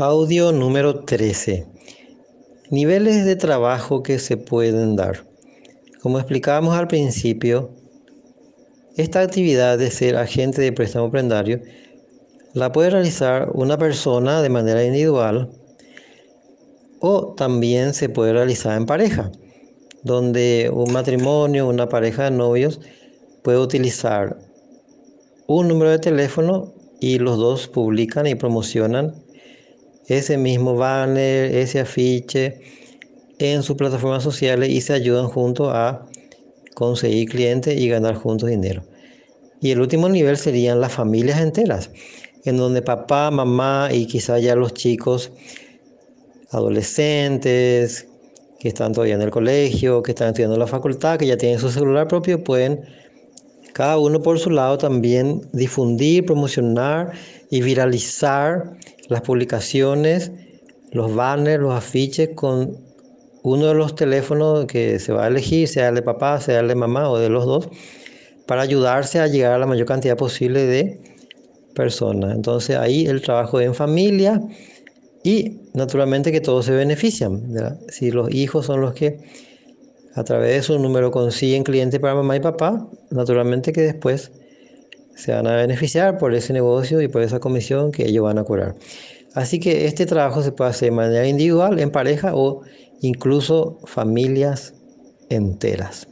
Audio número 13. Niveles de trabajo que se pueden dar. Como explicábamos al principio, esta actividad de ser agente de préstamo prendario la puede realizar una persona de manera individual o también se puede realizar en pareja, donde un matrimonio, una pareja de novios puede utilizar un número de teléfono y los dos publican y promocionan ese mismo banner, ese afiche en sus plataformas sociales y se ayudan juntos a conseguir clientes y ganar juntos dinero. Y el último nivel serían las familias enteras, en donde papá, mamá y quizá ya los chicos adolescentes que están todavía en el colegio, que están estudiando en la facultad, que ya tienen su celular propio, pueden cada uno por su lado también difundir, promocionar y viralizar las publicaciones, los banners, los afiches con uno de los teléfonos que se va a elegir, sea el de papá, sea el de mamá o de los dos, para ayudarse a llegar a la mayor cantidad posible de personas. Entonces ahí el trabajo en familia y naturalmente que todos se benefician. Si los hijos son los que a través de su número consiguen clientes para mamá y papá, naturalmente que después se van a beneficiar por ese negocio y por esa comisión que ellos van a cobrar. Así que este trabajo se puede hacer de manera individual, en pareja o incluso familias enteras.